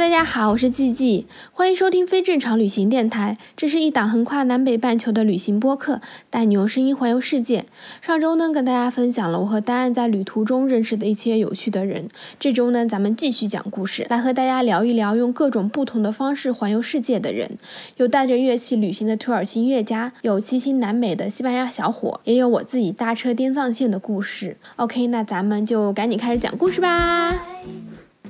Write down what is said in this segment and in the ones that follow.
大家好，我是季季，欢迎收听非正常旅行电台。这是一档横跨南北半球的旅行播客，带你用声音环游世界。上周呢，跟大家分享了我和丹安在旅途中认识的一些有趣的人。这周呢，咱们继续讲故事，来和大家聊一聊用各种不同的方式环游世界的人。有带着乐器旅行的土耳其乐家，有骑行南美的西班牙小伙，也有我自己搭车滇藏线的故事。OK，那咱们就赶紧开始讲故事吧。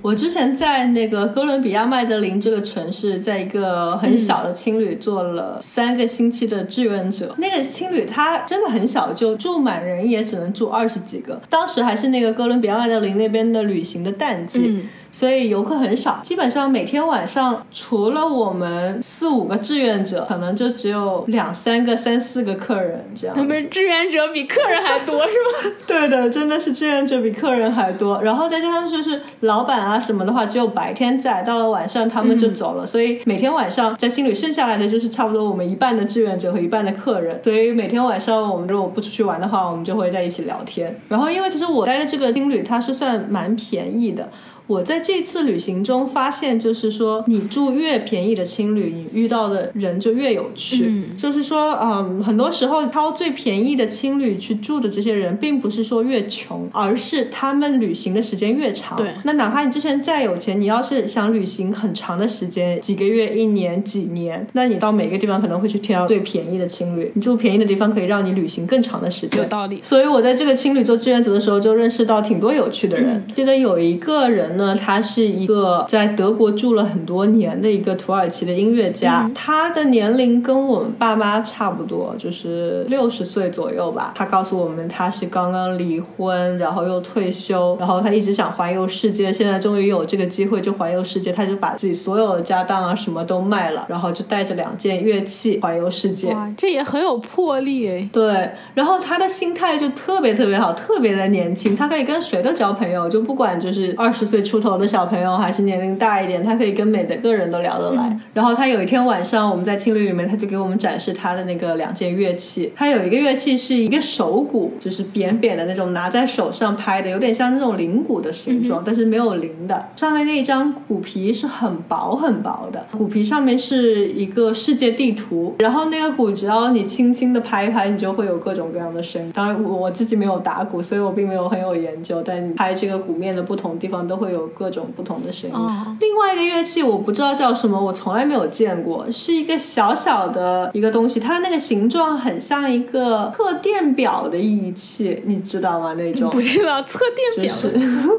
我之前在那个哥伦比亚麦德林这个城市，在一个很小的青旅做了三个星期的志愿者。那个青旅它真的很小，就住满人也只能住二十几个。当时还是那个哥伦比亚麦德林那边的旅行的淡季。所以游客很少，基本上每天晚上除了我们四五个志愿者，可能就只有两三个、三四个客人这样。他们志愿者比客人还多是吗？对的，真的是志愿者比客人还多。然后再加上就是老板啊什么的话，只有白天在，到了晚上他们就走了。所以每天晚上在青旅剩下来的就是差不多我们一半的志愿者和一半的客人。所以每天晚上我们如果不出去玩的话，我们就会在一起聊天。然后因为其实我待的这个青旅它是算蛮便宜的。我在这次旅行中发现，就是说，你住越便宜的青旅，你遇到的人就越有趣。就是说，嗯，很多时候挑最便宜的青旅去住的这些人，并不是说越穷，而是他们旅行的时间越长。对。那哪怕你之前再有钱，你要是想旅行很长的时间，几个月、一年、几年，那你到每个地方可能会去挑最便宜的青旅。你住便宜的地方，可以让你旅行更长的时间。有道理。所以我在这个青旅做志愿者的时候，就认识到挺多有趣的人。记得有一个人。呢，他是一个在德国住了很多年的一个土耳其的音乐家，他的年龄跟我们爸妈差不多，就是六十岁左右吧。他告诉我们，他是刚刚离婚，然后又退休，然后他一直想环游世界，现在终于有这个机会就环游世界，他就把自己所有的家当啊什么都卖了，然后就带着两件乐器环游世界。哇，这也很有魄力诶。对，然后他的心态就特别特别好，特别的年轻，他可以跟谁都交朋友，就不管就是二十岁。出头的小朋友还是年龄大一点，他可以跟每个人都聊得来。然后他有一天晚上，我们在青旅里面，他就给我们展示他的那个两件乐器。他有一个乐器是一个手鼓，就是扁扁的那种，拿在手上拍的，有点像那种铃鼓的形状，但是没有铃的。上面那一张鼓皮是很薄很薄的，鼓皮上面是一个世界地图。然后那个鼓只要你轻轻的拍一拍，你就会有各种各样的声音。当然我我自己没有打鼓，所以我并没有很有研究。但拍这个鼓面的不同地方都会有。有各种不同的声音。另外一个乐器我不知道叫什么，我从来没有见过，是一个小小的一个东西，它那个形状很像一个测电表的仪器，你知道吗？那种不知道测电表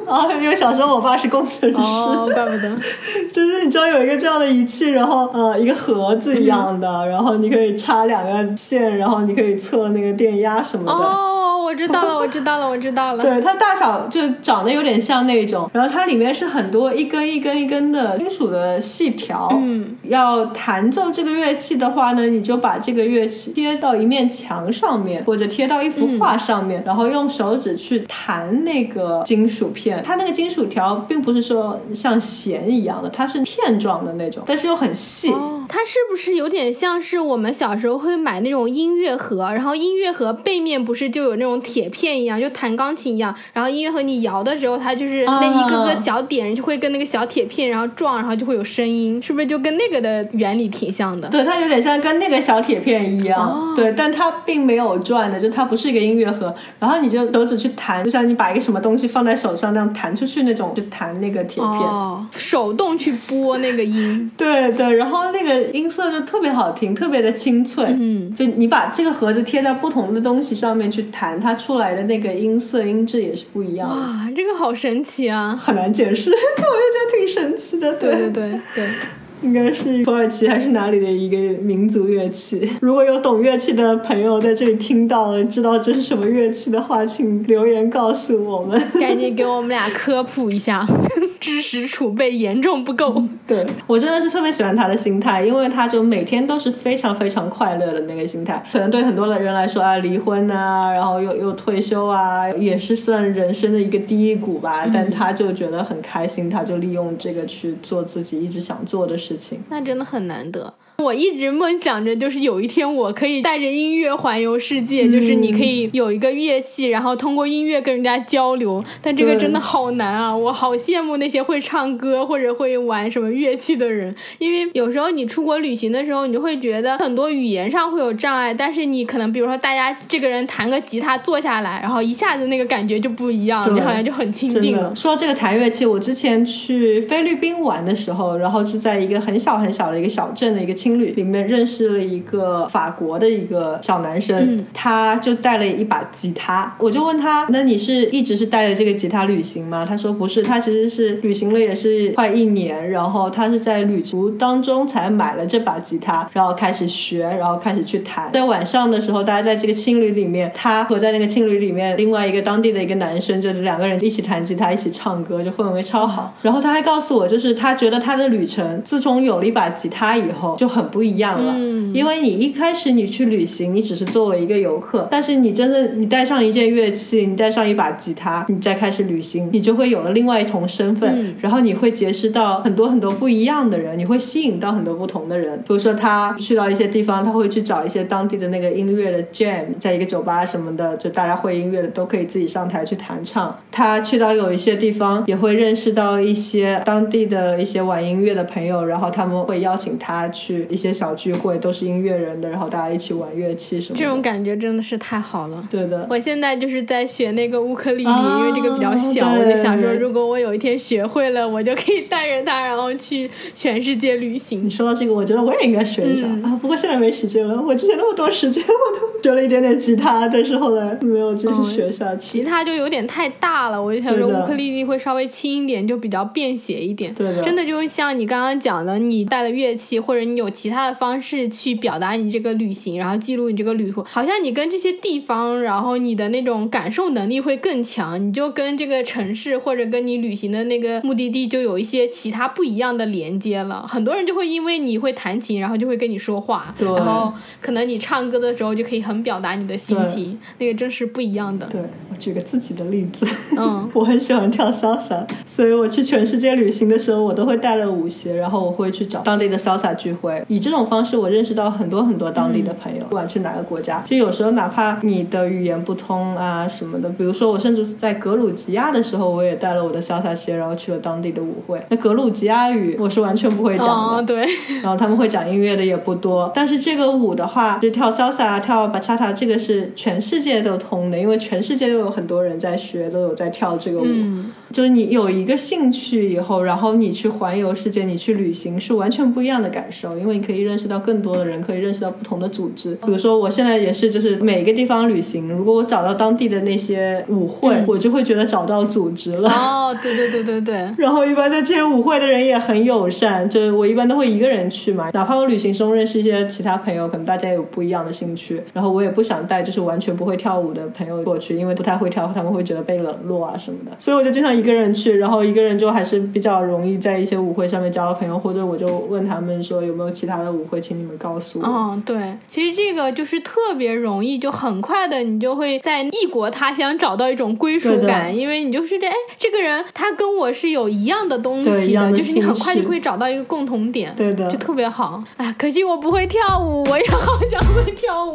啊，因为小时候我爸是工程师，怪不得。就是你知道有一个这样的仪器，然后呃一个盒子一样的，然后你可以插两个线，然后你可以测那个电压什么的。我知道了，我知道了，我知道了。对，它大小就长得有点像那种，然后它里面是很多一根一根一根的金属的细条。嗯，要弹奏这个乐器的话呢，你就把这个乐器贴到一面墙上面，或者贴到一幅画上面，然后用手指去弹那个金属片。它那个金属条并不是说像弦一样的，它是片状的那种，但是又很细。它是不是有点像是我们小时候会买那种音乐盒，然后音乐盒背面不是就有那种铁片一样，就弹钢琴一样，然后音乐盒你摇的时候，它就是那一个个小点就会跟那个小铁片然后撞，然后就会有声音，是不是就跟那个的原理挺像的？对，它有点像跟那个小铁片一样，对，但它并没有转的，就它不是一个音乐盒，然后你就手指去弹，就像你把一个什么东西放在手上那样弹出去那种，就弹那个铁片，手动去拨那个音，对对，然后那个。音色就特别好听，特别的清脆。嗯，就你把这个盒子贴在不同的东西上面去弹，它出来的那个音色音质也是不一样的。哇，这个好神奇啊！很难解释，我就觉得挺神奇的。对对对对。应该是土耳其还是哪里的一个民族乐器。如果有懂乐器的朋友在这里听到了，知道这是什么乐器的话，请留言告诉我们，赶紧给我们俩科普一下，知识储备严重不够。对我真的是特别喜欢他的心态，因为他就每天都是非常非常快乐的那个心态。可能对很多的人来说啊，离婚啊，然后又又退休啊，也是算人生的一个低谷吧。但他就觉得很开心，他就利用这个去做自己一直想做的事那真的很难得。我一直梦想着，就是有一天我可以带着音乐环游世界，就是你可以有一个乐器，然后通过音乐跟人家交流。但这个真的好难啊！我好羡慕那些会唱歌或者会玩什么乐器的人，因为有时候你出国旅行的时候，你就会觉得很多语言上会有障碍，但是你可能比如说大家这个人弹个吉他坐下来，然后一下子那个感觉就不一样，你好像就很亲近了。说到这个弹乐器，我之前去菲律宾玩的时候，然后是在一个很小很小的一个小镇的一个青旅里面认识了一个法国的一个小男生，他就带了一把吉他，我就问他，那你是一直是带着这个吉他旅行吗？他说不是，他其实是旅行了也是快一年，然后他是在旅途当中才买了这把吉他，然后开始学，然后开始去弹。在晚上的时候，大家在这个青旅里面，他和在那个青旅里面另外一个当地的一个男生，就两个人一起弹吉他，一起唱歌，就氛围超好。然后他还告诉我，就是他觉得他的旅程自从有了一把吉他以后就很不一样了。嗯，因为你一开始你去旅行，你只是作为一个游客，但是你真的你带上一件乐器，你带上一把吉他，你再开始旅行，你就会有了另外一重身份，然后你会结识到很多很多不一样的人，你会吸引到很多不同的人。比如说他去到一些地方，他会去找一些当地的那个音乐的 jam，在一个酒吧什么的，就大家会音乐的都可以自己上台去弹唱。他去到有一些地方，也会认识到一些当地的一些玩音乐的朋友，然后他们会邀请他去一些小聚会，都是音乐人的，然后大家一起玩乐器什么。这种感觉真的是太好了。对的，我现在就是在学那个乌克丽丽，因为这个比较小，我就想说，如果我有一天学会了，我就可以带着它，然后去全世界旅行。你说到这个，我觉得我也应该学一下啊，不过现在没时间了。我之前那么多时间，我都学了一点点吉他，但是后来没有继续学下去。吉他就有点太大了，我就想说乌克丽丽会稍微轻一点，就比较便携一点。对的，真的就像你刚刚讲的，你带了乐器，或者你有其他的方式去表达你这个旅行，然后记录你这个旅途，好像你跟这些地方，然后你的那种感受能力会更强，你就跟这个城市或者跟你旅行的那个目的地就有一些其他不一样的连接了。很多人就会因为你会弹琴，然后就会跟你说话，然后可能你唱歌的时候就可以很表达你的心情，那个真是不一样的。对我举个自己的例子，嗯，我很喜欢跳 salsa，所以我去全世界旅行的时候，我都会带了舞鞋，然后我会去找当地的 salsa 聚会，以这种方式我认识到很多很多当地的朋友，不管去哪个国家，就有时候哪怕你的语言不通啊什么的，比如说我甚至是在格鲁吉亚的时候，我也带了我的 salsa 鞋，然后去了当地的舞会。那格鲁吉亚语我是完全不会讲的，对，然后他们会讲音乐的也不多，但是这个舞的话，就跳 salsa、跳 bachata，这个是全世界都通的，因为全世界都有很多人在学，都有在跳这个舞。就是你有一个兴趣以后，然后你去环游世界，你去旅行是完全不一样的感受，因为你可以认识到更多的人，可以认识到不同的组织。比如说我现在也是，就是每个地方旅行，如果我找到当地的那些舞会，我就会觉得找到组织了。哦，对对对对对。然后一般在这些舞会的人也很友善，就我一般都会一个人去嘛，哪怕我旅行中认识一些其他朋友，可能大家有不一样的兴趣，然后我也不想带就是完全不会跳舞的朋友过去，因为不太会跳，他们会觉得被冷落啊什么的，所以我就经常一个人去，然后一个人就还是比较容易在一些舞会上面交到朋友，或者我就问他们说有没有其他的舞会，请你们告诉我。嗯，对，其实这个就是特别容易，就很快的你就会在异国他乡找到一种归属感，因为你就是这哎，这个人他跟我是有一样的东西的，就是你很快就会找到一个共同点，对的，就特别好。哎，可惜我不会跳舞，我也好想会跳舞。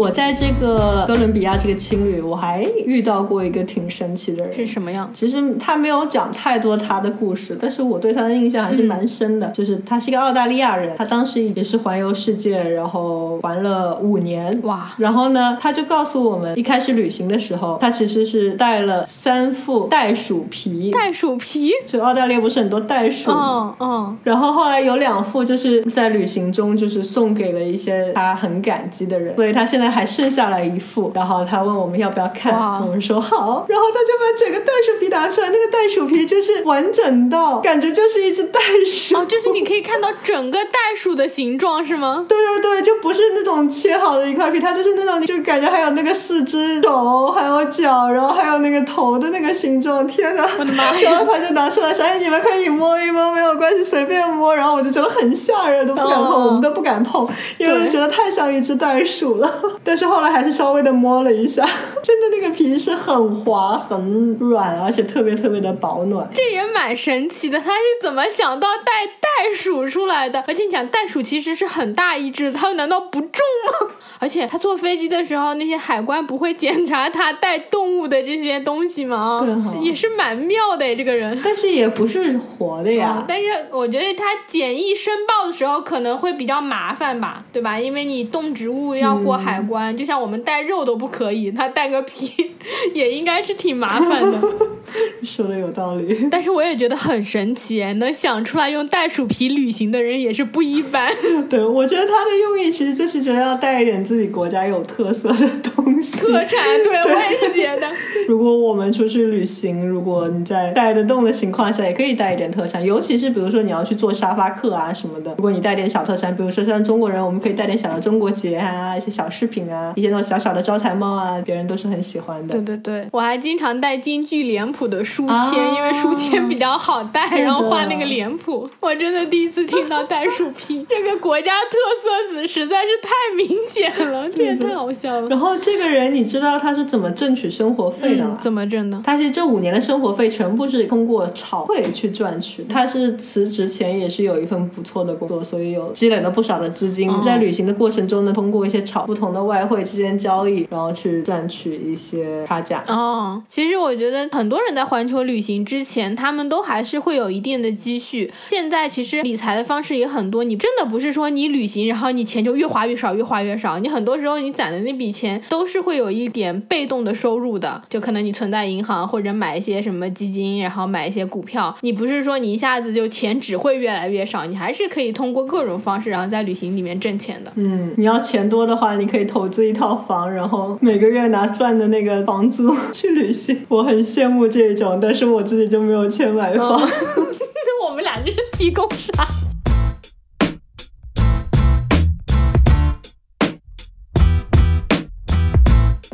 我在这个哥伦比亚这个青旅，我还遇到过一个挺神奇的人，是什么样？其实他没有讲太多他的故事，但是我对他的印象还是蛮深的。就是他是一个澳大利亚人，他当时也是环游世界，然后玩了五年。哇！然后呢，他就告诉我们，一开始旅行的时候，他其实是带了三副袋鼠皮。袋鼠皮？就澳大利亚不是很多袋鼠吗？嗯嗯。然后后来有两副，就是在旅行中就是送给了一些他很感激的人，所以他现在。在还剩下了一副，然后他问我们要不要看，我们说好，然后他就把整个袋鼠皮拿出来，那个袋鼠皮就是完整到感觉就是一只袋鼠。哦，就是你可以看到整个袋鼠的形状是吗？对对对，就不是那种切好的一块皮，它就是那种，就感觉还有那个四只手，还有脚，然后还有那个头的那个形状。天哪！我的妈呀然后他就拿出来说：“哎，你们可以摸一摸，没有关系，随便摸。”然后我就觉得很吓人，都不敢碰，哦我们都不敢碰，因为对觉得太像一只袋鼠了。但是后来还是稍微的摸了一下，真的那个皮是很滑、很软，而且特别特别的保暖。这也蛮神奇的，他是怎么想到带袋鼠出来的？而且你讲袋鼠其实是很大一只，它难道不重吗？而且他坐飞机的时候，那些海关不会检查他带动物的这些东西吗？也是蛮妙的这个人。但是也不是活的呀。嗯 但是我觉得他简易申报的时候可能会比较麻烦吧，对吧？因为你动植物要过海关，就像我们带肉都不可以，他带个皮 也应该是挺麻烦的。说的有道理。但是我也觉得很神奇，能想出来用袋鼠皮旅行的人也是不一般。对，我觉得他的用意其实就是觉得要带一点自己国家有特色的东西。特产，对我也是觉得。如果我们出去旅行，如果你在带得动的情况下，也可以带一点特产，尤其是比如说你要去做沙发客啊什么的，如果你带点小特产，比如说像中国人，我们可以带点小的中国结啊，一些小饰品啊，一些那种小小的招财猫啊，别人都是很喜欢的对。对对，我还经常带京剧脸谱的书啊签，因为书签比较好带，然后画那个脸谱。我真的第一次听到袋鼠 皮，这个国家特色实在是太明显了，这也太好笑了。然后这个人，你知道他是怎么挣取生活费的吗？嗯，怎么挣的？他是这五年的生活费全部是通过炒汇去赚取。他是辞职前也是有一份不错的工作，所以有积累了不少的资金。哦在旅行的过程中呢，通过一些炒不同的外汇之间交易，然后去赚取一些差价。哦，其实我觉得很多人在环球旅行之前，他们都还是会有一定的积蓄。现在其实理财的方式也很多，你真的不是说你旅行，然后你钱就越花越少，越花越少。你很多时候你攒的那笔钱都是会有一点被动的收入的，就可能你存在银行或者买一些什么基金，然后买一些股票。你不是说你一下子就钱只会越来越少，你还是可以通过各种方式，然后在旅行里面挣钱的。嗯，你要钱多的话，你可以投资一套房，然后每个月拿赚的那个房租去旅行。我很羡慕这这种，但是我自己就没有钱买房。我们俩这是提供啥？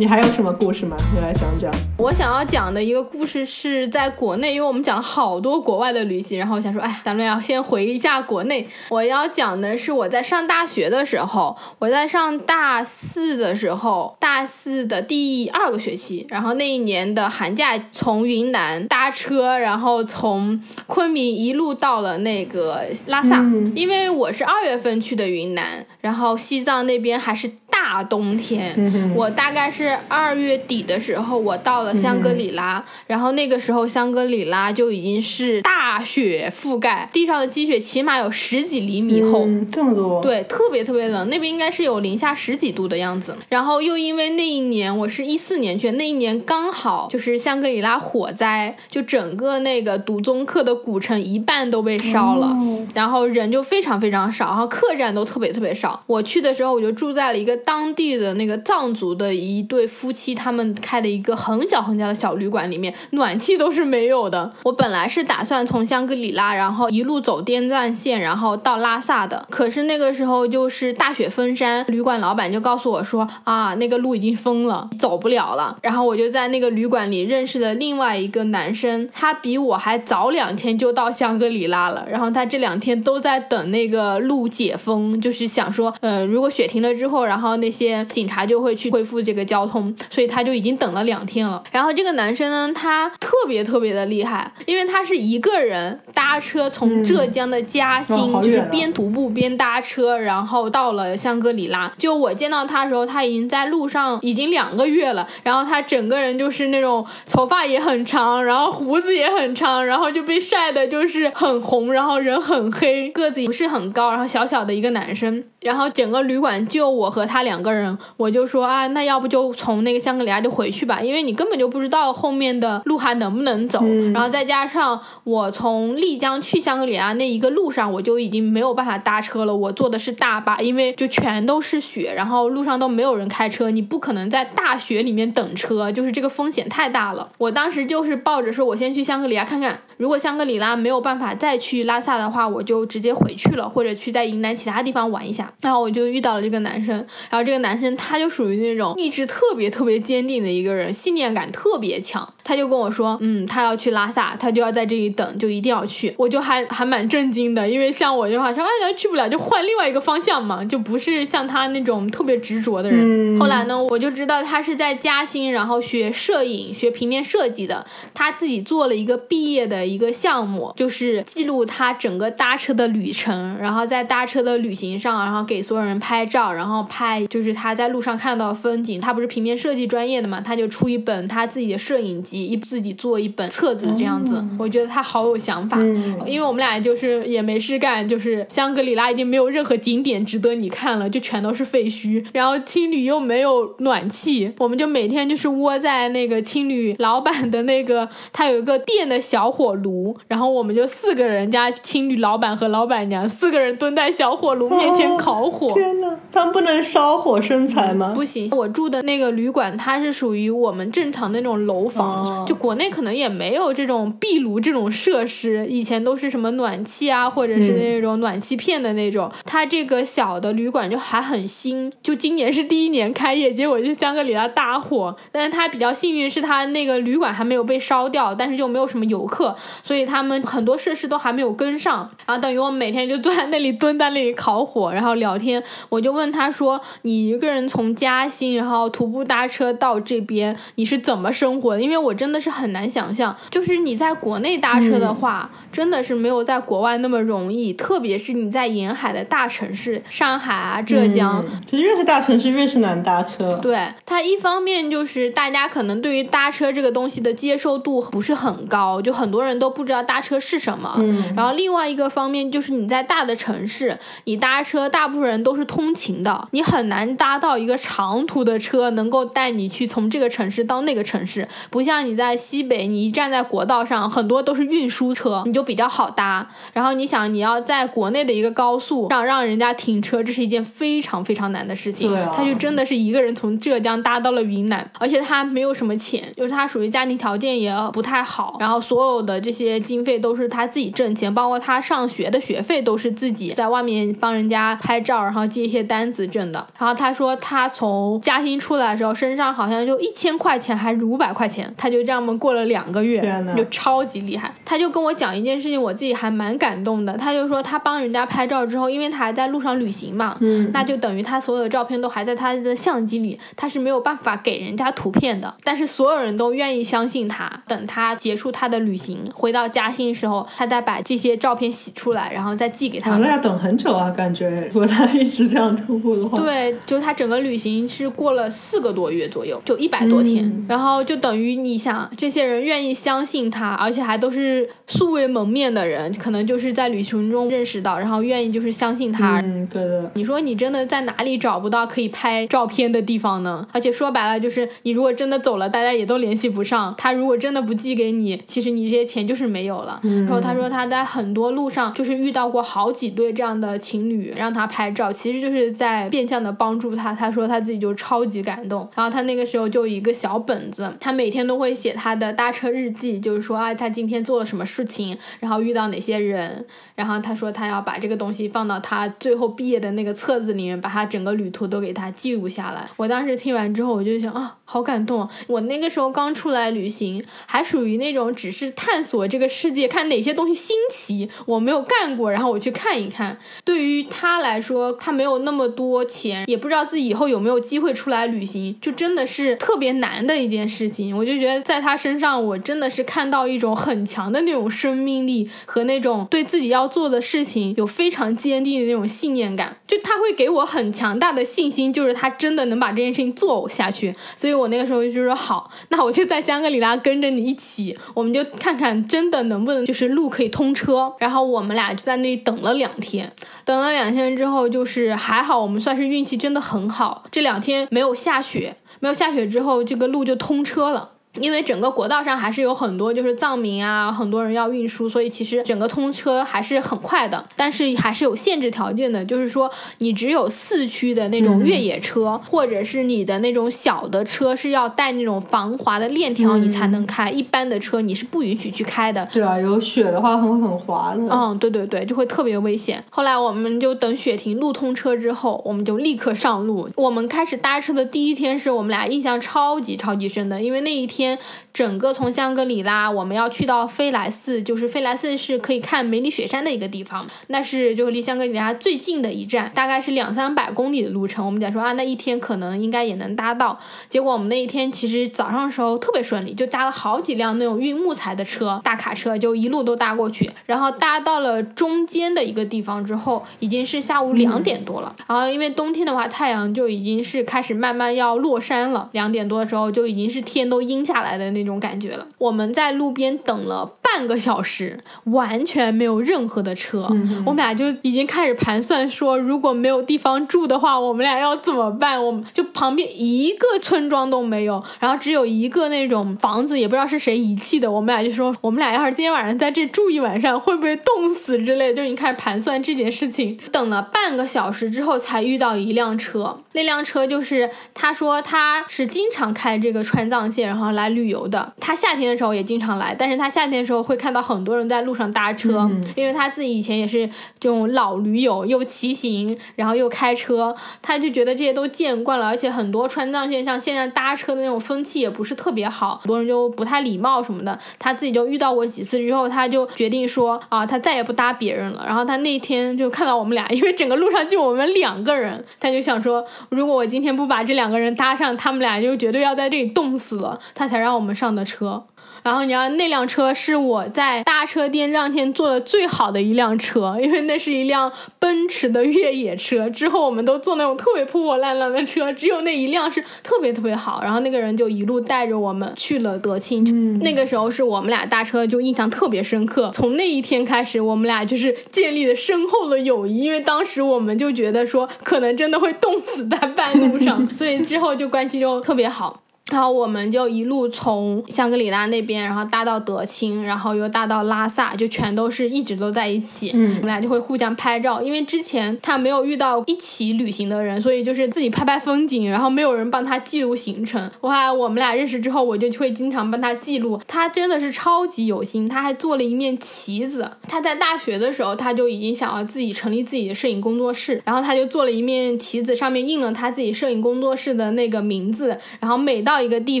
你还有什么故事吗？你来讲讲。我想要讲的一个故事是在国内，因为我们讲了好多国外的旅行，然后我想说，哎，咱们要先回一下国内。我要讲的是我在上大学的时候，我在上大四的时候，大四的第二个学期，然后那一年的寒假从云南搭车，然后从昆明一路到了那个拉萨，嗯因为我是二月份去的云南，然后西藏那边还是大冬天，嗯我大概是二月底的时候，我到了香格里拉，然后那个时候香格里拉就已经是大雪覆盖，地上的积雪起码有十几厘米厚。嗯，这么多。对，特别特别冷，那边应该是有零下十几度的样子。然后又因为那一年我是一四年去，那一年刚好就是香格里拉火灾，就整个那个独宗克的古城一半都被烧了，哦然后人就非常非常少，然后客栈都特别特别少。我去的时候我就住在了一个当地的那个藏族的一对夫妻他们开的一个很小很小的小旅馆里面，暖气都是没有的。我本来是打算从香格里拉，然后一路走滇藏线，然后到拉萨的。可是那个时候就是大雪封山，旅馆老板就告诉我说啊，那个路已经封了，走不了了。然后我就在那个旅馆里认识了另外一个男生，他比我还早两天就到香格里拉了。然后他这两天都在等那个路解封，就是想说，呃，如果雪停了之后，然后那些警察就会去恢复这个交通，所以他就已经等了两天了。然后这个男生呢，他特别特别的厉害，因为他是一个人搭车从浙江的嘉兴，就是边徒步边搭车，然后到了香格里拉。就我见到他的时候，他已经在路上已经两个月了，然后他整个人就是那种头发也很长，然后胡子也很长，然后就被晒的就是很红，然后人很黑，个子也不是很高，然后小小的一个男生，然后整个旅馆就我和他两两个人，我就说啊，那要不就从那个香格里拉就回去吧，因为你根本就不知道后面的路还能不能走。然后再加上我从丽江去香格里拉那一个路上，我就已经没有办法搭车了，我坐的是大巴，因为就全都是雪，然后路上都没有人开车，你不可能在大雪里面等车，就是这个风险太大了。我当时就是抱着说，我先去香格里拉看看。如果香格里拉没有办法再去拉萨的话，我就直接回去了，或者去在云南其他地方玩一下。然后我就遇到了这个男生，然后这个男生他就属于那种意志特别特别坚定的一个人，信念感特别强。他就跟我说，嗯，他要去拉萨，他就要在这里等，就一定要去。我就还还蛮震惊的，因为像我的话说，哎，去不了就换另外一个方向嘛，就不是像他那种特别执着的人。后来呢，我就知道他是在嘉兴，然后学摄影、学平面设计的，他自己做了一个毕业的。一个项目就是记录他整个搭车的旅程，然后在搭车的旅行上，然后给所有人拍照，然后拍就是他在路上看到风景。他不是平面设计专业的嘛，他就出一本他自己的摄影集，一自己做一本册子这样子。我觉得他好有想法，因为我们俩就是也没事干，就是香格里拉已经没有任何景点值得你看了，就全都是废墟。然后青旅又没有暖气，我们就每天就是窝在那个青旅老板的那个，他有一个电的小火。炉，然后我们就四个人加青旅老板和老板娘，四个人蹲在小火炉面前烤火。天呐，他们不能烧火生财吗？不行，我住的那个旅馆，它是属于我们正常的那种楼房，就国内可能也没有这种壁炉这种设施，以前都是什么暖气啊，或者是那种暖气片的那种。它这个小的旅馆就还很新，就今年是第一年开业，结果就香格里拉大火。但是它比较幸运，是它那个旅馆还没有被烧掉，但是就没有什么游客。所以他们很多设施都还没有跟上，然后等于我们每天就坐在那里蹲在那里烤火，然后聊天。我就问他说：“你一个人从嘉兴，然后徒步搭车到这边，你是怎么生活的？”因为我真的是很难想象，就是你在国内搭车的话。真的是没有在国外那么容易，特别是你在沿海的大城市，上海啊、浙江，其实越是大城市越是难搭车。对它一方面就是大家可能对于搭车这个东西的接受度不是很高，就很多人都不知道搭车是什么。嗯。然后另外一个方面就是你在大的城市，你搭车大部分人都是通勤的，你很难搭到一个长途的车能够带你去从这个城市到那个城市，不像你在西北，你一站在国道上，很多都是运输车，你就。比较好搭，然后你想你要在国内的一个高速上让人家停车，这是一件非常非常难的事情。对，他就真的是一个人从浙江搭到了云南，而且他没有什么钱，就是他属于家庭条件也不太好，然后所有的这些经费都是他自己挣钱，包括他上学的学费都是自己在外面帮人家拍照，然后接一些单子挣的。然后他说他从嘉兴出来的时候身上好像就一千块钱还是五百块钱，他就这样么过了两个月，就超级厉害。他就跟我讲一件。事情我自己还蛮感动的，他就说他帮人家拍照之后，因为他还在路上旅行嘛，嗯，那就等于他所有的照片都还在他的相机里，他是没有办法给人家图片的。但是所有人都愿意相信他，等他结束他的旅行回到嘉兴的时候，他再把这些照片洗出来，然后再寄给他。那要等很久啊，感觉如果他一直这样徒步的话。对，就他整个旅行是过了四个多月左右，就一百多天，然后就等于你想，这些人愿意相信他，而且还都是素未谋。面的人可能就是在旅行中认识到，然后愿意就是相信他。嗯，对的。你说你真的在哪里找不到可以拍照片的地方呢？而且说白了，就是你如果真的走了，大家也都联系不上。他如果真的不寄给你，其实你这些钱就是没有了。然后他说他在很多路上就是遇到过好几对这样的情侣，让他拍照，其实就是在变相的帮助他。他说他自己就超级感动。然后他那个时候就一个小本子，他每天都会写他的搭车日记，就是说啊，他今天做了什么事情。然后遇到哪些人，然后他说他要把这个东西放到他最后毕业的那个册子里面，把他整个旅途都给他记录下来。我当时听完之后，我就想啊，好感动。我那个时候刚出来旅行，还属于那种只是探索这个世界，看哪些东西新奇，我没有干过，然后我去看一看。对于他来说，他没有那么多钱，也不知道自己以后有没有机会出来旅行，就真的是特别难的一件事情。我就觉得在他身上，我真的是看到一种很强的那种生命力。和那种对自己要做的事情有非常坚定的那种信念感，就他会给我很强大的信心，就是他真的能把这件事情做下去。所以我那个时候就说好，那我就在香格里拉跟着你一起，我们就看看真的能不能就是路可以通车。然后我们俩就在那里等了两天，等了两天之后，就是还好我们算是运气真的很好，这两天没有下雪，没有下雪之后，这个路就通车了。因为整个国道上还是有很多就是藏民啊，很多人要运输，所以其实整个通车还是很快的。但是还是有限制条件的，就是说你只有四驱的那种越野车，或者是你的那种小的车是要带那种防滑的链条，你才能开。一般的车你是不允许去开的。对啊，有雪的话很很滑的。嗯，对对对，就会特别危险。后来我们就等雪停，路通车之后，我们就立刻上路。我们开始搭车的第一天，是我们俩印象超级超级深的，因为那一天。天，整个从香格里拉，我们要去到飞来寺，就是飞来寺是可以看梅里雪山的一个地方，那是就是离香格里拉最近的一站，大概是两三百公里的路程。我们讲说啊，那一天可能应该也能搭到。结果我们那一天其实早上的时候特别顺利，就搭了好几辆那种运木材的车，大卡车，就一路都搭过去。然后搭到了中间的一个地方之后，已经是下午两点多了。然后因为冬天的话，太阳就已经是开始慢慢要落山了。两点多的时候就已经是天都阴下。下来的那种感觉了。我们在路边等了半个小时，完全没有任何的车。我们俩就已经开始盘算说，如果没有地方住的话，我们俩要怎么办？我们就旁边一个村庄都没有，然后只有一个那种房子，也不知道是谁遗弃的。我们俩就说，我们俩要是今天晚上在这住一晚上，会不会冻死之类？就已经开始盘算这件事情。等了半个小时之后，才遇到一辆车。那辆车就是他说他是经常开这个川藏线，然后来。来旅游的，他夏天的时候也经常来，但是他夏天的时候会看到很多人在路上搭车，因为他自己以前也是这种老驴友，又骑行，然后又开车，他就觉得这些都见惯了，而且很多川藏线像现在搭车的那种风气也不是特别好，很多人就不太礼貌什么的，他自己就遇到过几次之后，他就决定说啊，他再也不搭别人了。然后他那天就看到我们俩，因为整个路上就我们两个人，他就想说，如果我今天不把这两个人搭上，他们俩就绝对要在这里冻死了。他。才让我们上的车。然后你要那辆车是我在大车店当天坐的最好的一辆车，因为那是一辆奔驰的越野车。之后我们都坐那种特别破破烂烂的车，只有那一辆是特别特别好。然后那个人就一路带着我们去了德清。嗯，那个时候是我们俩搭车就印象特别深刻。从那一天开始，我们俩就是建立了深厚的友谊，因为当时我们就觉得说可能真的会冻死在半路上，所以之后就关系就特别好。然后我们就一路从香格里拉那边，然后搭到德清，然后又搭到拉萨，就全都是一直都在一起。嗯，我们俩就会互相拍照，因为之前他没有遇到一起旅行的人，所以就是自己拍拍风景，然后没有人帮他记录行程。后来我们俩认识之后，我就会经常帮他记录。他真的是超级有心，他还做了一面旗子。他在大学的时候，他就已经想要自己成立自己的摄影工作室，然后他就做了一面旗子，上面印了他自己摄影工作室的那个名字，然后每到到一个地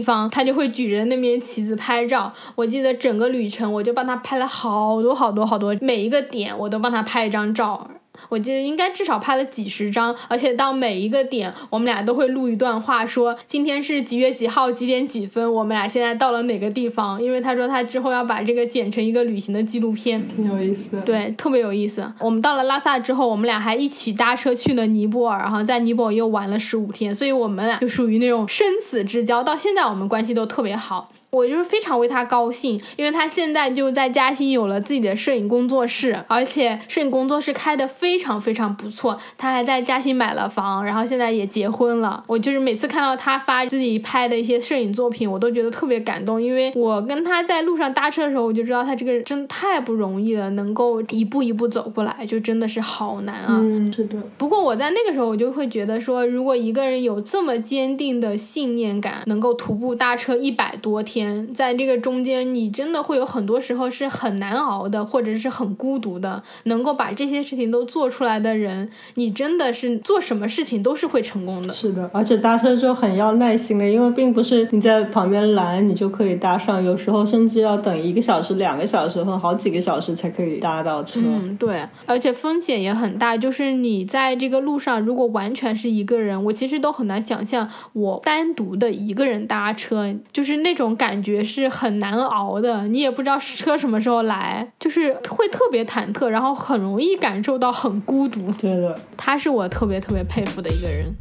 方，他就会举着那面旗子拍照。我记得整个旅程，我就帮他拍了好多好多好多，每一个点我都帮他拍一张照。我记得应该至少拍了几十张，而且到每一个点，我们俩都会录一段话，说今天是几月几号几点几分，我们俩现在到了哪个地方。因为他说他之后要把这个剪成一个旅行的纪录片，挺有意思的。对，特别有意思。我们到了拉萨之后，我们俩还一起搭车去了尼泊尔，然后在尼泊尔又玩了十五天，所以我们俩就属于那种生死之交，到现在我们关系都特别好。我就是非常为他高兴，因为他现在就在嘉兴有了自己的摄影工作室，而且摄影工作室开的非常非常不错。他还在嘉兴买了房，然后现在也结婚了。我就是每次看到他发自己拍的一些摄影作品，我都觉得特别感动，因为我跟他在路上搭车的时候，我就知道他这个人真的太不容易了，能够一步一步走过来，就真的是好难啊。嗯，是的。不过我在那个时候，我就会觉得说，如果一个人有这么坚定的信念感，能够徒步搭车一百多天。在这个中间，你真的会有很多时候是很难熬的，或者是很孤独的。能够把这些事情都做出来的人，你真的是做什么事情都是会成功的。是的，而且搭车就很要耐心的，因为并不是你在旁边拦你就可以搭上，有时候甚至要等一个小时、两个小时或好几个小时才可以搭到车。嗯，对，而且风险也很大，就是你在这个路上，如果完全是一个人，我其实都很难想象我单独的一个人搭车，就是那种感。感觉是很难熬的，你也不知道车什么时候来，就是会特别忐忑，然后很容易感受到很孤独。对的，他是我特别特别佩服的一个人。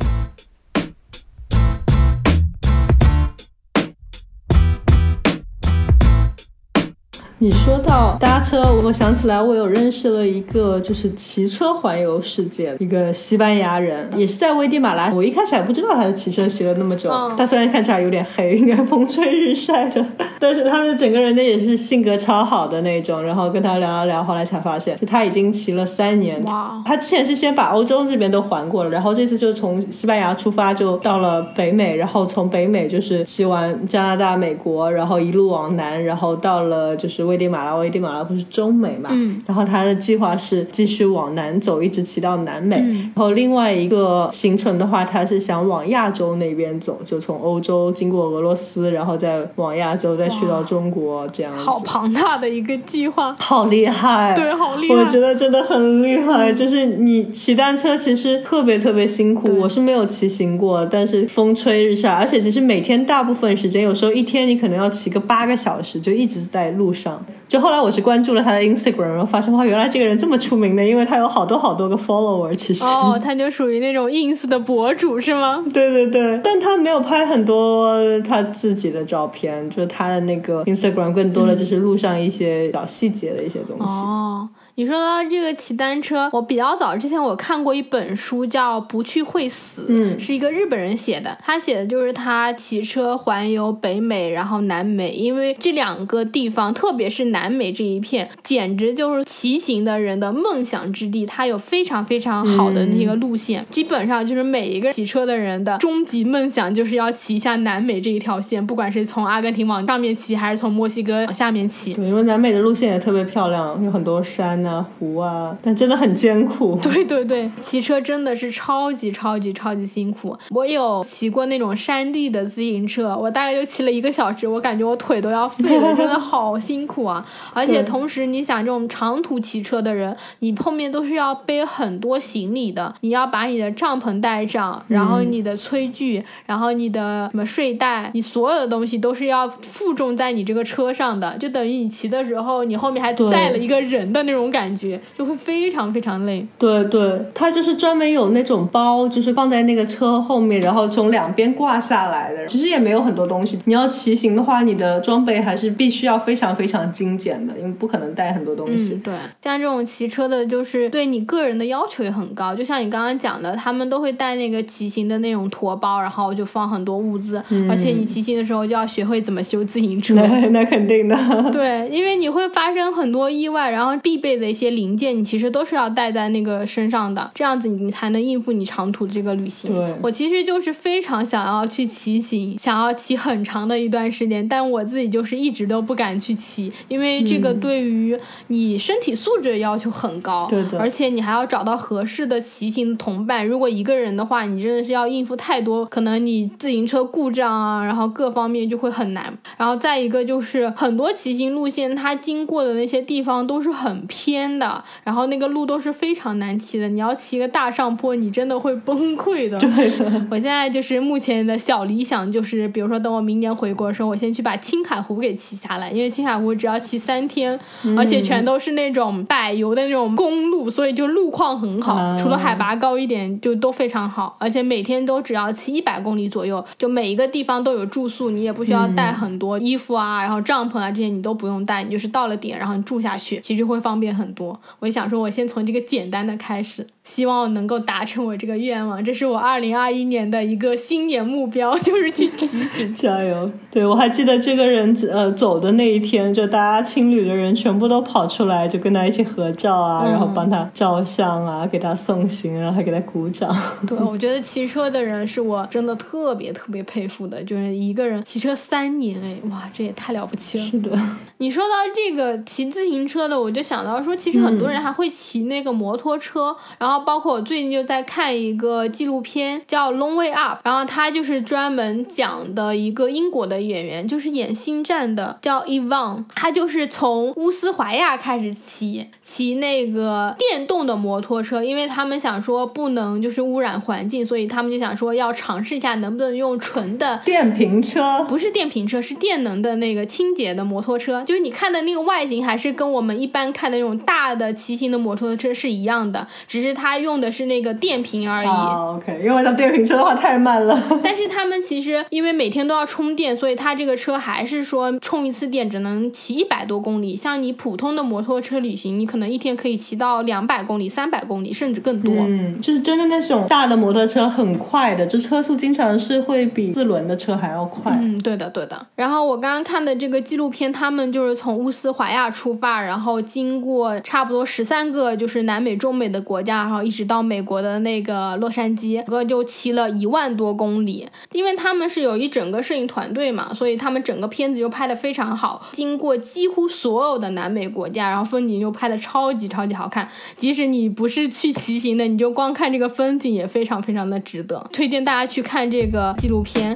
你说到搭车，我想起来我有认识了一个就是骑车环游世界一个西班牙人，也是在危地马拉。我一开始还不知道他是骑车骑了那么久，他虽然看起来有点黑，应该风吹日晒的，但是他的整个人呢也是性格超好的那种。然后跟他聊了聊，后来才发现，就他已经骑了三年。哇！他之前是先把欧洲这边都环过了，然后这次就从西班牙出发，就到了北美，然后从北美就是骑完加拿大、美国，然后一路往南，然后到了就是。危地马拉，危地马拉不是中美嘛？嗯。然后他的计划是继续往南走，一直骑到南美。嗯。然后另外一个行程的话，他是想往亚洲那边走，就从欧洲经过俄罗斯，然后再往亚洲，再去到中国这样。好庞大的一个计划。好厉害。对，好厉害。我觉得真的很厉害。就是你骑单车其实特别特别辛苦，我是没有骑行过，但是风吹日晒，而且其实每天大部分时间，有时候一天你可能要骑个八个小时，就一直在路上。就后来我是关注了他的 Instagram，然后发现哇，原来这个人这么出名的，因为他有好多好多个 follower。其实哦，他就属于那种 ins 的博主是吗？对对对，但他没有拍很多他自己的照片，就是他的那个 Instagram 更多的就是录上一些小细节的一些东西。哦。你说到这个骑单车，我比较早之前我看过一本书，叫《不去会死》，嗯，是一个日本人写的。他写的就是他骑车环游北美，然后南美，因为这两个地方，特别是南美这一片，简直就是骑行的人的梦想之地。它有非常非常好的那个路线，基本上就是每一个骑车的人的终极梦想，就是要骑一下南美这一条线，不管是从阿根廷往上面骑，还是从墨西哥往下面骑。对，因为南美的路线也特别漂亮，有很多山。啊湖啊，但真的很艰苦。对对对，骑车真的是超级超级超级辛苦。我有骑过那种山地的自行车，我大概就骑了一个小时，我感觉我腿都要废了，真的好辛苦啊！而且同时，你想这种长途骑车的人，你后面都是要背很多行李的，你要把你的帐篷带上，然后你的炊具，然后你的什么睡袋，你所有的东西都是要负重在你这个车上的，就等于你骑的时候，你后面还载了一个人的那种。感觉就会非常非常累。对对，它就是专门有那种包，就是放在那个车后面，然后从两边挂下来的。其实也没有很多东西。你要骑行的话，你的装备还是必须要非常非常精简的，因为不可能带很多东西。对，像这种骑车的，就是对你个人的要求也很高。就像你刚刚讲的，他们都会带那个骑行的那种驮包，然后就放很多物资。而且你骑行的时候就要学会怎么修自行车。那肯定的。对，因为你会发生很多意外，然后必备。的一些零件，你其实都是要带在那个身上的，这样子你才能应付你长途这个旅行。对，我其实就是非常想要去骑行，想要骑很长的一段时间，但我自己就是一直都不敢去骑，因为这个对于你身体素质要求很高，对的，而且你还要找到合适的骑行同伴。如果一个人的话，你真的是要应付太多，可能你自行车故障啊，然后各方面就会很难。然后再一个就是很多骑行路线，它经过的那些地方都是很偏。偏的，然后那个路都是非常难骑的。你要骑个大上坡，你真的会崩溃的。对，我现在就是目前的小理想，就是比如说等我明年回国的时候，我先去把青海湖给骑下来，因为青海湖只要骑三天，而且全都是那种柏油的那种公路，所以就路况很好，除了海拔高一点就都非常好，而且每天都只要骑一百公里左右，就每一个地方都有住宿，你也不需要带很多衣服啊，然后帐篷啊这些你都不用带，你就是到了点然后你住下去，其实会方便很。很多，我想说，我先从这个简单的开始，希望能够达成我这个愿望。这是我二零二一年的一个新年目标，就是去骑行。加油！对我还记得这个人呃走的那一天，就大家青旅的人全部都跑出来，就跟他一起合照啊，然后帮他照相啊，给他送行，然后还给他鼓掌。对，我觉得骑车的人是我真的特别特别佩服的，就是一个人骑车三年，哎，哇，这也太了不起了。是的。你说到这个骑自行车的，我就想到说。说其实很多人还会骑那个摩托车，然后包括我最近就在看一个纪录片叫《Long Way Up》，然后他就是专门讲的一个英国的演员，就是演《星战》的，叫 Evan，他就是从乌斯怀亚开始骑骑那个电动的摩托车，因为他们想说不能就是污染环境，所以他们就想说要尝试一下能不能用纯的电瓶车，不是电瓶车，是电能的那个清洁的摩托车，就是你看的那个外形还是跟我们一般看的那种。大的骑行的摩托车是一样的，只是它用的是那个电瓶而已。哦，OK，因为它电瓶车的话太慢了。但是他们其实因为每天都要充电，所以它这个车还是说充一次电只能骑一百多公里。像你普通的摩托车旅行，你可能一天可以骑到两百公里、三百公里，甚至更多。嗯，就是真的那种大的摩托车很快的，就车速经常是会比四轮的车还要快。嗯，对的，对的。然后我刚刚看的这个纪录片，他们就是从乌斯怀亚出发，然后经过差不多十三个就是南美、中美的国家，然然后一直到美国的那个洛杉矶，整个就骑了一万多公里。因为他们是有一整个摄影团队嘛，所以他们整个片子就拍得非常好。经过几乎所有的南美国家，然后风景就拍得超级超级好看。即使你不是去骑行的，你就光看这个风景也非常非常的值得，推荐大家去看这个纪录片。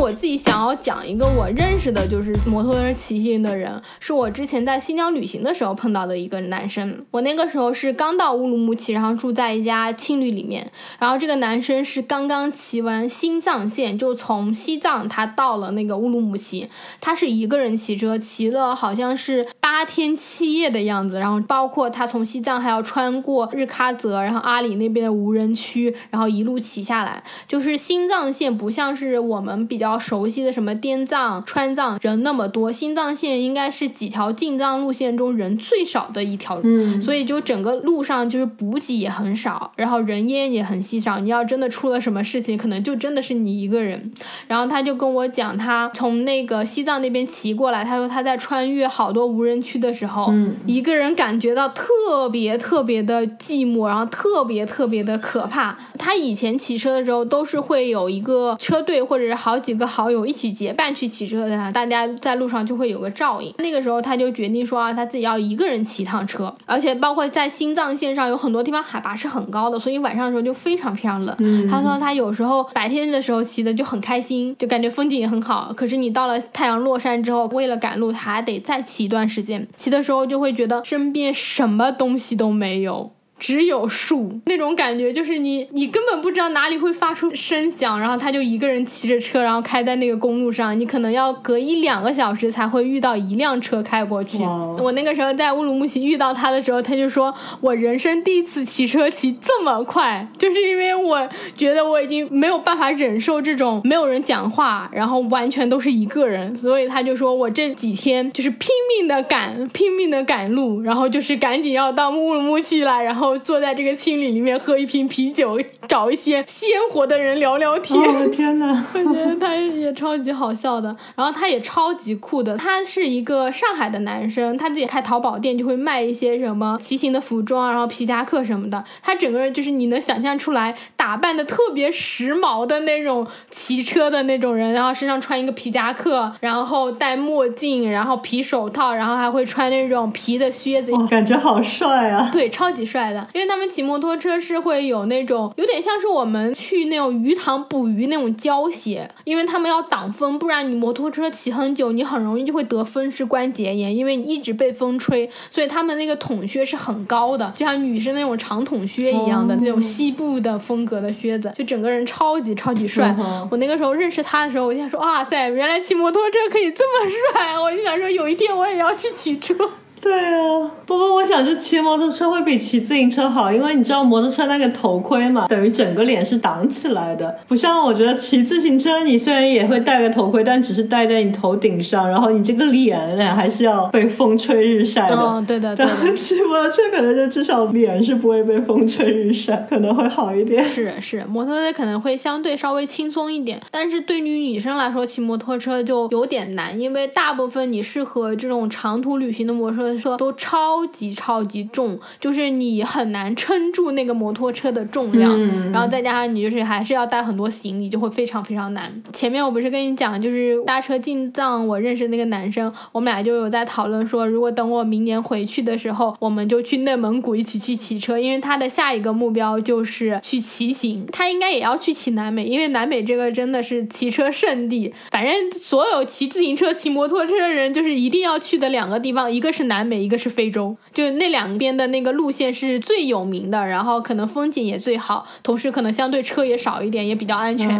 我自己想要讲一个我认识的，就是摩托车骑行的人，是我之前在新疆旅行的时候碰到的一个男生。我那个时候是刚到乌鲁木齐，然后住在一家青旅里面，然后这个男生是刚刚骑完新藏线，就从西藏他到了那个乌鲁木齐，他是一个人骑车，骑了好像是八天七夜的样子，然后包括他从西藏还要穿过日喀则，然后阿里那边的无人区，然后一路骑下来，就是新藏线不像是我们比较。熟悉的什么滇藏、川藏人那么多，新藏线应该是几条进藏路线中人最少的一条，嗯，所以就整个路上就是补给也很少，然后人烟也很稀少。你要真的出了什么事情，可能就真的是你一个人。然后他就跟我讲，他从那个西藏那边骑过来，他说他在穿越好多无人区的时候，嗯，一个人感觉到特别特别的寂寞，然后特别特别的可怕。他以前骑车的时候都是会有一个车队或者是好几个。好友一起结伴去骑车的，大家在路上就会有个照应。那个时候他就决定说啊，他自己要一个人骑一趟车，而且包括在新藏线上有很多地方海拔是很高的，所以晚上的时候就非常非常冷。他说他有时候白天的时候骑的就很开心，就感觉风景也很好。可是你到了太阳落山之后，为了赶路，他还得再骑一段时间。骑的时候就会觉得身边什么东西都没有。只有树那种感觉，就是你你根本不知道哪里会发出声响，然后他就一个人骑着车，然后开在那个公路上，你可能要隔一两个小时才会遇到一辆车开过去。我那个时候在乌鲁木齐遇到他的时候，他就说我人生第一次骑车骑这么快，就是因为我觉得我已经没有办法忍受这种没有人讲话，然后完全都是一个人，所以他就说我这几天就是拼命的赶，拼命的赶路，然后就是赶紧要到乌鲁木齐来，然后。坐在这个青旅里面喝一瓶啤酒，找一些鲜活的人聊聊天。我的天哪！我觉得他也超级好笑的，然后他也超级酷的。他是一个上海的男生，他自己开淘宝店，就会卖一些什么骑行的服装，然后皮夹克什么的。他整个人就是你能想象出来，打扮的特别时髦的那种骑车的那种人，然后身上穿一个皮夹克，然后戴墨镜，然后皮手套，然后还会穿那种皮的靴子，感觉好帅啊！对，超级帅的。因为他们骑摩托车是会有那种有点像是我们去那种鱼塘捕鱼那种胶鞋，因为他们要挡风，不然你摩托车骑很久，你很容易就会得风湿关节炎，因为你一直被风吹，所以他们那个筒靴是很高的，就像女生那种长筒靴一样的那种西部的风格的靴子，就整个人超级超级帅。我那个时候认识他的时候，我就想说，哇塞，原来骑摩托车可以这么帅，我就想说有一天我也要去骑车。对啊，不过我想就骑摩托车会比骑自行车好，因为你知道摩托车那个头盔嘛，等于整个脸是挡起来的，不像我觉得骑自行车，你虽然也会戴个头盔，但只是戴在你头顶上，然后你这个脸还是要被风吹日晒的。嗯，对的，对的。骑摩托车可能就至少脸是不会被风吹日晒，可能会好一点。是是，摩托车可能会相对稍微轻松一点，但是对于女生来说，骑摩托车就有点难，因为大部分你适合这种长途旅行的摩托。车都超级超级重，就是你很难撑住那个摩托车的重量，然后再加上你就是还是要带很多行李，就会非常非常难。前面我不是跟你讲，就是搭车进藏，我认识那个男生，我们俩就有在讨论说，如果等我明年回去的时候，我们就去内蒙古一起去骑车，因为他的下一个目标就是去骑行，他应该也要去骑南美，因为南美这个真的是骑车圣地。反正所有骑自行车、骑摩托车的人，就是一定要去的两个地方，一个是南。南美，一个是非洲，就那两边的那个路线是最有名的，然后可能风景也最好，同时可能相对车也少一点，也比较安全。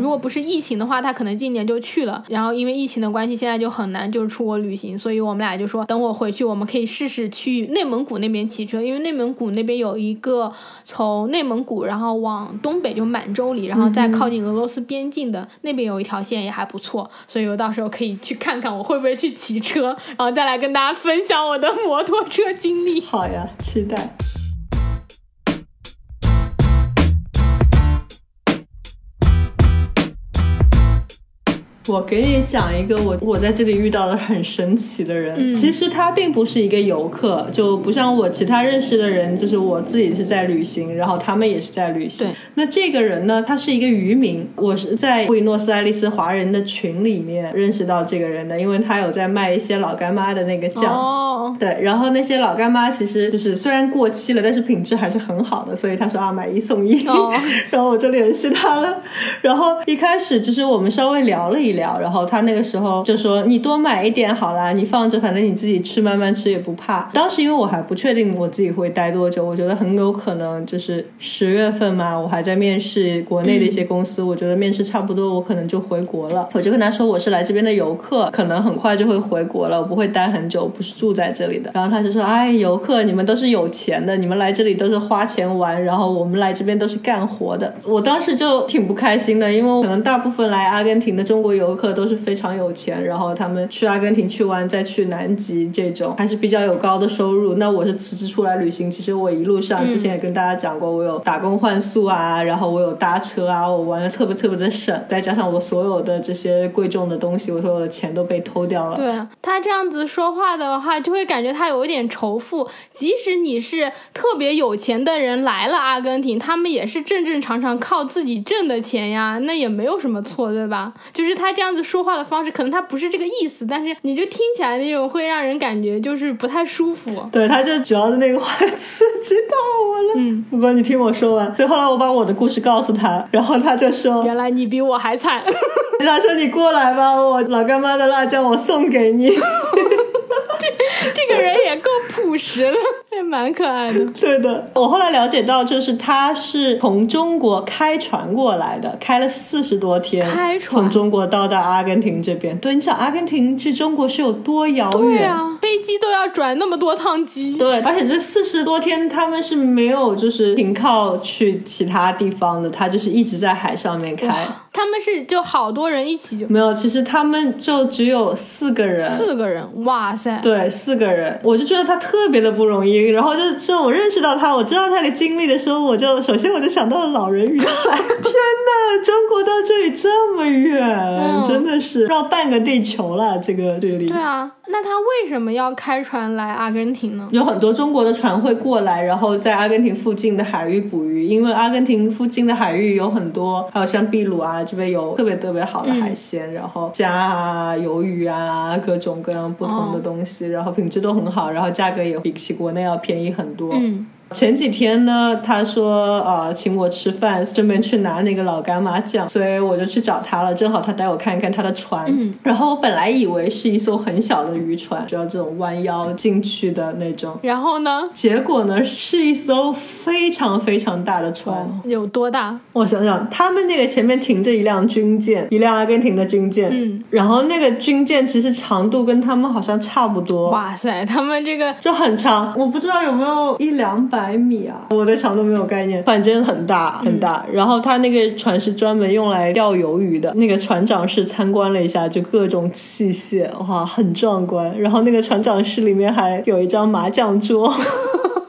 如果不是疫情的话，他可能今年就去了。然后因为疫情的关系，现在就很难就是出国旅行，所以我们俩就说，等我回去，我们可以试试去内蒙古那边骑车，因为内蒙古那边有一个从内蒙古然后往东北就满洲里，然后再靠近俄罗斯边境的那边有一条线也还不错，所以我到时候可以去看看我会不会去骑车，然后再来跟大家分享我的摩托车经历。好呀，期待。我给你讲一个我我在这里遇到的很神奇的人。嗯其实他并不是一个游客，就不像我其他认识的人，就是我自己是在旅行，然后他们也是在旅行对。那这个人呢，他是一个渔民。我是在布宜诺斯艾利斯华人的群里面认识到这个人的，因为他有在卖一些老干妈的那个酱。哦，对，然后那些老干妈其实 就是虽然过期了，但是品质还是很好的，所以他说啊买一送一，哦 然后我就联系他了。然后一开始就是我们稍微聊了一聊，然后他那个时候就说你多买一点好啦，你放着反正你自己吃慢慢吃也不怕。当时因为我还不确定我自己会待多久，我觉得很有可能就是十月份嘛，我还在面试国内的一些公司，我觉得面试差不多我可能就回国了。我就跟他说我是来这边的游客，可能很快就会回国了，我不会待很久，不是住在这里的。然后他就说，哎，游客你们都是有钱的，你们来这里都是花钱玩，然后我们来这边都是干活的。我当时就挺不开心的，因为可能大部分来阿根廷的中国游客都是非常有钱，然后他们去阿根廷去玩，再去南极这种还是比较有高的收入。那我是辞职出来旅行，其实我一路上之前也跟大家讲过，我有打工换宿啊，然后我有搭车啊，我玩的特别特别的省，再加上我所有的这些贵重的东西，我所有的钱都被偷掉了。对啊他这样子说话的话，就会感觉他有一点仇富。即使你是特别有钱的人来了阿根廷，他们也是正正常常靠自己挣的钱呀，那也没有什么错，对吧？就是他这样子说话的方式，可能他不是这个意思，但是你就听起来那种会让人感觉就是不太舒服。对，他就主要是那个话刺激到我了。嗯，不过你听我说完，对，后来我把我的故事告诉他，然后他就说，原来你比我还惨。他说你过来吧，我老干妈的辣椒我送给你。这个人也够朴实的，也蛮可爱的。对的，我后来了解到，就是他是从中国开船过来的，开了四十多天，开船从中国到达阿根廷这边。对，你想阿根廷去中国是有多遥远？对啊，飞机都要转那么多趟机。对，而且这四十多天他们是没有就是停靠去其他地方的，他就是一直在海上面开。他们是就好多人一起就没有，其实他们就只有四个人。四个人，哇塞！对，四个人，我就觉得他特别的不容易。然后就是，就我认识到他，我知道他的经历的时候，我就首先我就想到了老人与海。天呐，中国到这里这么远，嗯真的是绕半个地球了，这个距离。对啊，那他为什么要开船来阿根廷呢？有很多中国的船会过来，然后在阿根廷附近的海域捕鱼，因为阿根廷附近的海域有很多，还有像秘鲁啊这边有特别特别好的海鲜，然后虾啊、鱿鱼啊，各种各样不同的东西，然后品质都很好，然后价格也比起国内要便宜很多。嗯，前几天呢，他说呃请我吃饭，顺便去拿那个老干妈酱，所以我就去找他了。正好他带我看一看他的船，嗯然后我本来以为是一艘很小的渔船，就要这种弯腰进去的那种，然后呢？结果呢是一艘非常非常大的船。有多大？我想想，他们那个前面停着一辆军舰，一辆阿根廷的军舰，嗯，然后那个军舰其实长度跟他们好像差不多，哇塞，他们这个就很长，我不知道有没有一两百米啊，我对长度没有概念，反正很大很大。然后他那个船是专门用来钓鱿鱼的，那个船长室参观了一下，就各种器械，哇，很壮观。然后那个船长室里面还有一张麻将桌，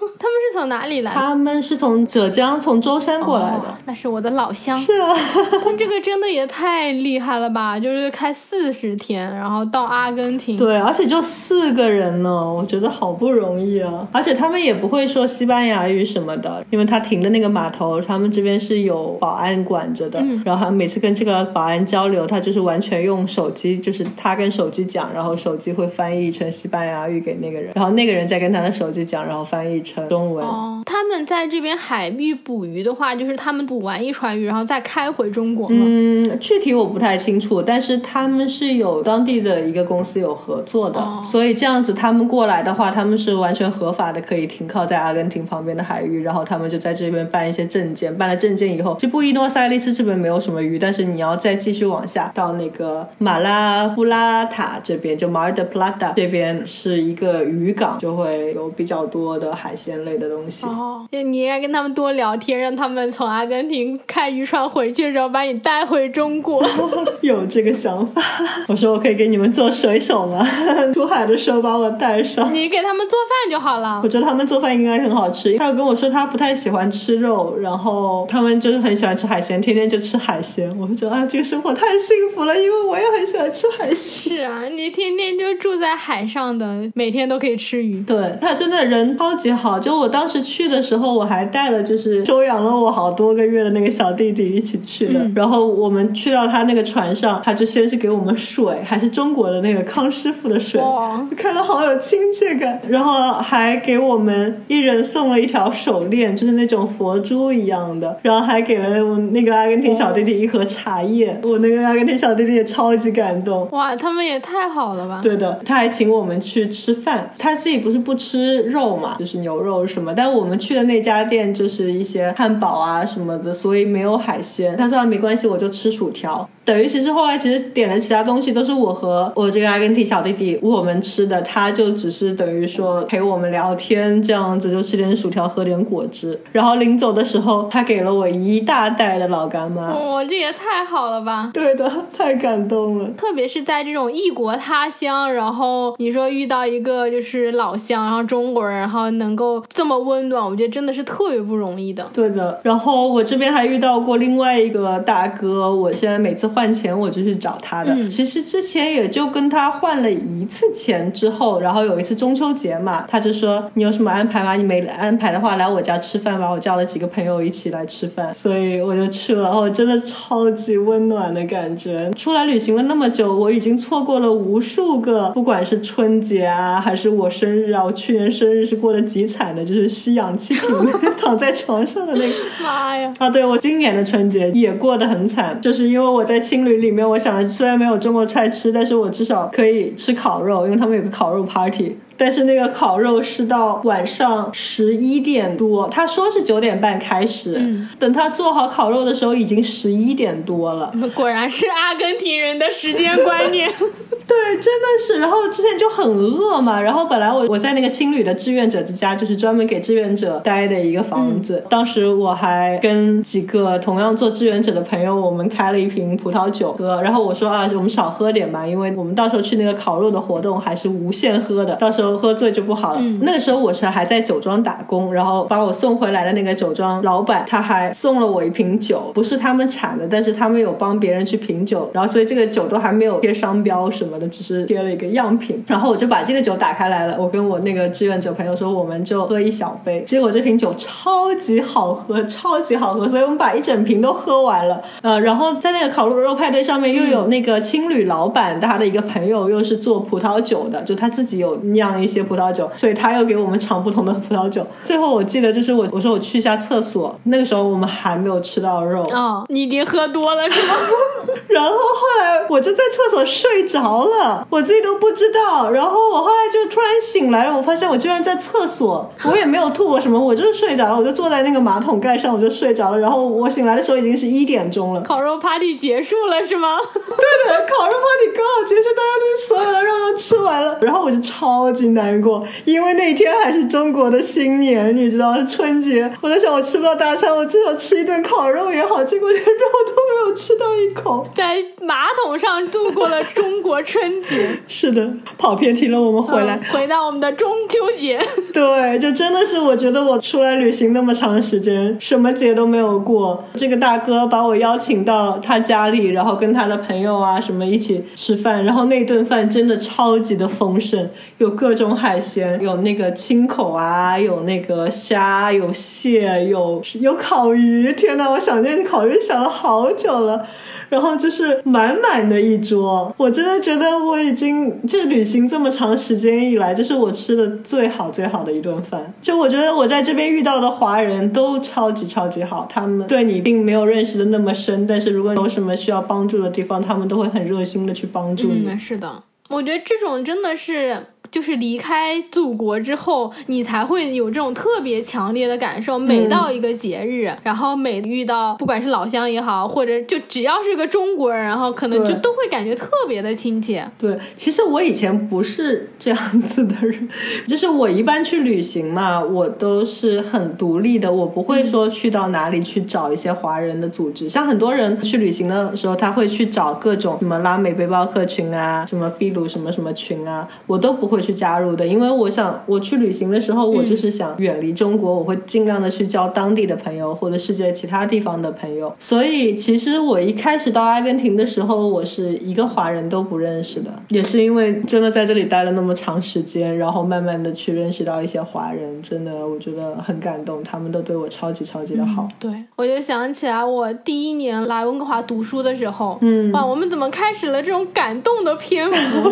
从哪里来的？他们是从浙江从舟山过来的。哦那是我的老乡。是啊，他这个真的也太厉害了吧！就是开四十天，然后到阿根廷。对，而且就四个人呢，我觉得好不容易啊！而且他们也不会说西班牙语什么的，因为他停的那个码头，他们这边是有保安管着的。嗯然后他每次跟这个保安交流，他就是完全用手机，就是他跟手机讲，然后手机会翻译成西班牙语给那个人，然后那个人再跟他的手机讲，然后翻译成中文，哦，他们在这边海域捕鱼的话，就是他们捕完一船鱼，然后再开回中国吗？嗯，具体我不太清楚，但是他们是有当地的一个公司有合作的，所以这样子他们过来的话，他们是完全合法的，可以停靠在阿根廷旁边的海域，然后他们就在这边办一些证件，办了证件以后，就布宜诺斯艾利斯这边没有什么鱼，但是你要再继续往下到那个马拉布拉塔这边，就马尔德普拉达这边是一个渔港，就会有比较多的海鲜类的东西。哦，你应该跟他们多聊天，让他们从阿根廷开渔船回去，然后把你带回中国。有这个想法，我说我可以给你们做水手吗？出海的时候把我带上。你给他们做饭就好了。我觉得他们做饭应该很好吃。他有跟我说他不太喜欢吃肉，然后他们就是很喜欢吃海鲜，天天就吃海鲜。我就觉得啊，这个生活太幸福了，因为我也很喜欢吃海鲜。是啊，你天天就住在海上的，每天都可以吃鱼。对他真的人超级好。就我当时去的时候，我还带了就是收养了我好多个月的那个小弟弟一起去的。然后我们去到他那个船上，他就先是给我们水，还是中国的那个康师傅的水，就看到好有亲切感。然后还给我们一人送了一条手链，就是那种佛珠一样的。然后还给了我那个阿根廷小弟弟一盒茶叶。我那个阿根廷小弟弟也超级感动。哇，他们也太好了吧！对的，他还请我们去吃饭。他自己不是不吃肉嘛，就是牛肉什么。但我们去的那家店就是一些汉堡啊什么的，所以没有海鲜。他说没关系，我就吃薯条。等于其实后来其实点的其他东西都是我和我这个阿根廷小弟弟我们吃的，他就只是等于说陪我们聊天这样子，就吃点薯条，喝点果汁。然后临走的时候，他给了我一大袋的老干妈。哇，这也太好了吧！对的，太感动了。特别是在这种异国他乡，然后你说遇到一个就是老乡，然后中国人，然后能够这么温暖，我觉得真的是特别不容易的。对的。然后我这边还遇到过另外一个大哥，我现在每次。换钱我就去找他的。其实之前也就跟他换了一次钱之后，然后有一次中秋节嘛，他就说你有什么安排吗？你没安排的话，来我家吃饭吧。我叫了几个朋友一起来吃饭，所以我就去了。哦，真的超级温暖的感觉。出来旅行了那么久，我已经错过了无数个，不管是春节啊，还是我生日啊。我去年生日是过得极惨的，就是吸氧气瓶躺在床上的那个。妈呀！啊，对我今年的春节也过得很惨，就是因为我在。青旅里面，我想虽然没有中国菜吃，但是我至少可以吃烤肉，因为他们有个烤肉 party。但是那个烤肉是到晚上十一点多，他说是九点半开始，等他做好烤肉的时候已经十一点多了。果然是阿根廷人的时间观念。对，真的是。然后之前就很饿嘛，然后本来我我在那个青旅的志愿者之家，就是专门给志愿者待的一个房子。当时我还跟几个同样做志愿者的朋友，我们开了一瓶葡萄酒喝。然后我说啊，我们少喝点嘛，因为我们到时候去那个烤肉的活动还是无限喝的，到时候。喝醉就不好了。那个时候我是还在酒庄打工，然后把我送回来的那个酒庄老板他还送了我一瓶酒，不是他们产的，但是他们有帮别人去品酒，然后所以这个酒都还没有贴商标什么的，只是贴了一个样品。然后我就把这个酒打开来了，我跟我那个志愿者朋友说，我们就喝一小杯。结果这瓶酒超级好喝，超级好喝，所以我们把一整瓶都喝完了。呃，然后在那个烤鹿肉派对上面又有那个青旅老板他的一个朋友，又是做葡萄酒的，就他自己有酿。一些葡萄酒，所以他又给我们尝不同的葡萄酒。最后我记得就是我我说我去一下厕所，那个时候我们还没有吃到肉哦，你已经喝多了是吗？然后后来我就在厕所睡着了，我自己都不知道。然后我后来就突然醒来了，我发现我居然在厕所，我也没有吐过什么，我就是睡着了，我就坐在那个马桶盖上，我就睡着了。然后我醒来的时候已经是一点钟了，烤肉 party 结束了是吗？对的，烤肉 party 刚好结束，大家都所有的肉都吃完了，然后我就超级。难过，因为那天还是中国的新年，你知道是春节。我在想，我吃不到大餐，我至少吃一顿烤肉也好。结果连肉都没有吃到一口，在马桶上度过了中国春节。是的，跑偏题了，我们回来，回到我们的中秋节。对，就真的是，我觉得我出来旅行那么长时间，什么节都没有过。这个大哥把我邀请到他家里，然后跟他的朋友啊什么一起吃饭，然后那顿饭真的超级的丰盛，有各种。种海鲜有那个青口啊，有那个虾，有蟹，有有烤鱼。天呐，我想念烤鱼想了好久了。然后就是满满的一桌。我真的觉得我已经这旅行这么长时间以来，这是我吃的最好最好的一顿饭。就我觉得我在这边遇到的华人都超级超级好，他们对你并没有认识的那么深，但是如果有什么需要帮助的地方，他们都会很热心的去帮助你。嗯，是的，我觉得这种真的是。就是离开祖国之后，你才会有这种特别强烈的感受。每到一个节日，然后每遇到不管是老乡也好，或者就只要是个中国人，然后可能就都会感觉特别的亲切。对，其实我以前不是这样子的人，就是我一般去旅行嘛，我都是很独立的，我不会说去到哪里去找一些华人的组织。像很多人去旅行的时候，他会去找各种什么拉美背包客群啊，什么秘鲁什么什么群啊，我都不会。去加入的，因为我想我去旅行的时候，我就是想远离中国，我会尽量的去交当地的朋友或者世界其他地方的朋友。所以其实我一开始到阿根廷的时候，我是一个华人都不认识的，也是因为真的在这里待了那么长时间，然后慢慢的去认识到一些华人，真的我觉得很感动，他们都对我超级超级的好。对，我就想起来我第一年来温哥华读书的时候，嗯，哇，我们怎么开始了这种感动的篇幅？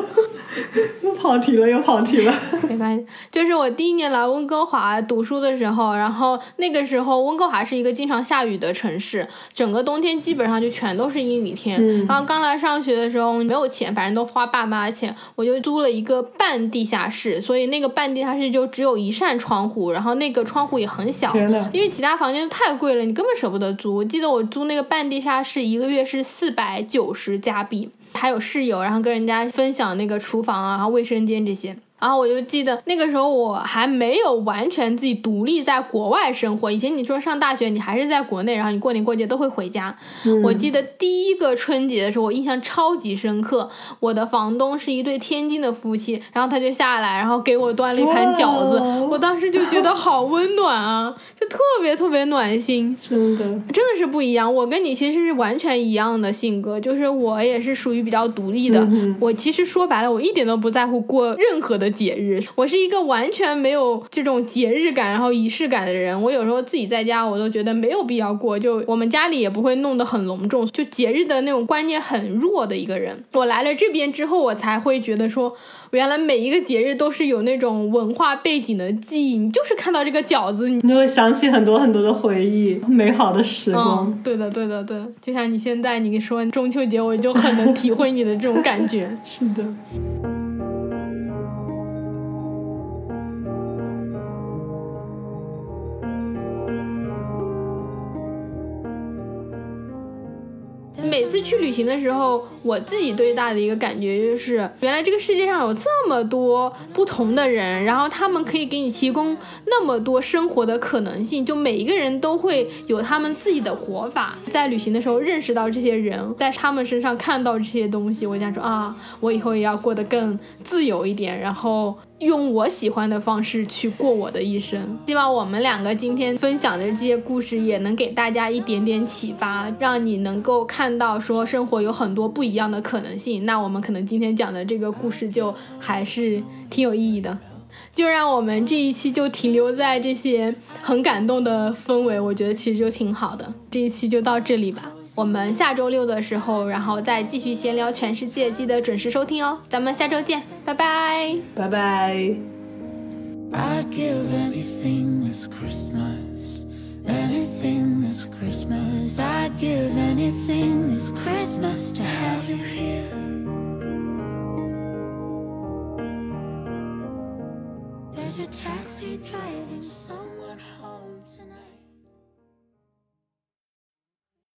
又跑题了，又跑题了。没关系，就是我第一年来温哥华读书的时候，然后那个时候温哥华是一个经常下雨的城市，整个冬天基本上就全都是阴雨天。然后刚来上学的时候没有钱，反正都花爸妈的钱，我就租了一个半地下室，所以那个半地下室就只有一扇窗户，然后那个窗户也很小，因为其他房间太贵了，你根本舍不得租。我记得我租那个半地下室一个月是四百九十加币。还有室友，然后跟人家分享那个厨房啊、卫生间这些。然后我就记得那个时候我还没有完全自己独立在国外生活。以前你说上大学，你还是在国内，然后你过年过节都会回家。我记得第一个春节的时候，我印象超级深刻。我的房东是一对天津的夫妻，然后他就下来，然后给我端了一盘饺子。我当时就觉得好温暖啊，就特别特别暖心。真的，真的是不一样。我跟你其实是完全一样的性格，就是我也是属于比较独立的。我其实说白了，我一点都不在乎过任何的。节日，我是一个完全没有这种节日感，然后仪式感的人。我有时候自己在家，我都觉得没有必要过。就我们家里也不会弄得很隆重，就节日的那种观念很弱的一个人。我来了这边之后，我才会觉得说，原来每一个节日都是有那种文化背景的记忆。你就是看到这个饺子，你就会想起很多很多的回忆，美好的时光。对的，对的，对。就像你现在你说中秋节，我就很能体会你的这种感觉。是的。去旅行的时候，我自己最大的一个感觉就是，原来这个世界上有这么多不同的人，然后他们可以给你提供那么多生活的可能性，就每一个人都会有他们自己的活法。在旅行的时候认识到这些人，在他们身上看到这些东西，我想说啊，我以后也要过得更自由一点，然后。用我喜欢的方式去过我的一生。希望我们两个今天分享的这些故事也能给大家一点点启发，让你能够看到说生活有很多不一样的可能性。那我们可能今天讲的这个故事就还是挺有意义的。就让我们这一期就停留在这些很感动的氛围，我觉得其实就挺好的。这一期就到这里吧。我们下周六的时候，然后再继续闲聊全世界，记得准时收听哦。咱们下周见，拜拜，拜拜。There's a taxi driving somewhere.